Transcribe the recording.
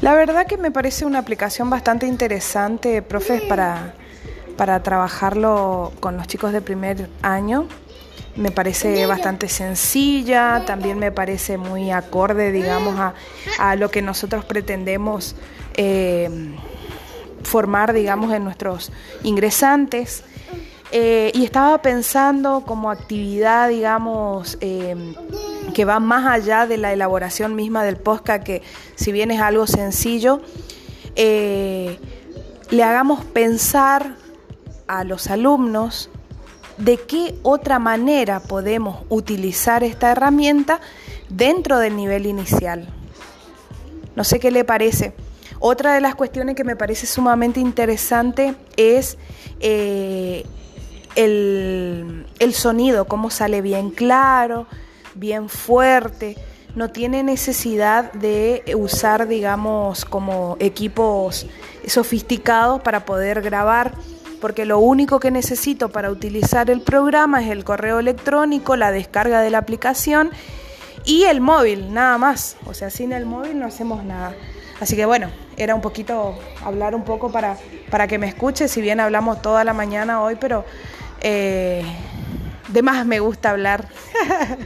La verdad que me parece una aplicación bastante interesante, profes, para, para trabajarlo con los chicos de primer año. Me parece bastante sencilla, también me parece muy acorde, digamos, a, lo que nosotros pretendemos eh, formar, digamos, en nuestros ingresantes. Eh, y estaba pensando como actividad, digamos, eh, que va más allá de la elaboración misma del podcast, que si bien es algo sencillo, eh, le hagamos pensar a los alumnos de qué otra manera podemos utilizar esta herramienta dentro del nivel inicial. No sé qué le parece. Otra de las cuestiones que me parece sumamente interesante es eh, el, el sonido, cómo sale bien claro, bien fuerte, no tiene necesidad de usar, digamos, como equipos sofisticados para poder grabar, porque lo único que necesito para utilizar el programa es el correo electrónico, la descarga de la aplicación y el móvil, nada más. O sea, sin el móvil no hacemos nada. Así que bueno, era un poquito hablar un poco para, para que me escuche, si bien hablamos toda la mañana hoy, pero eh, de más me gusta hablar.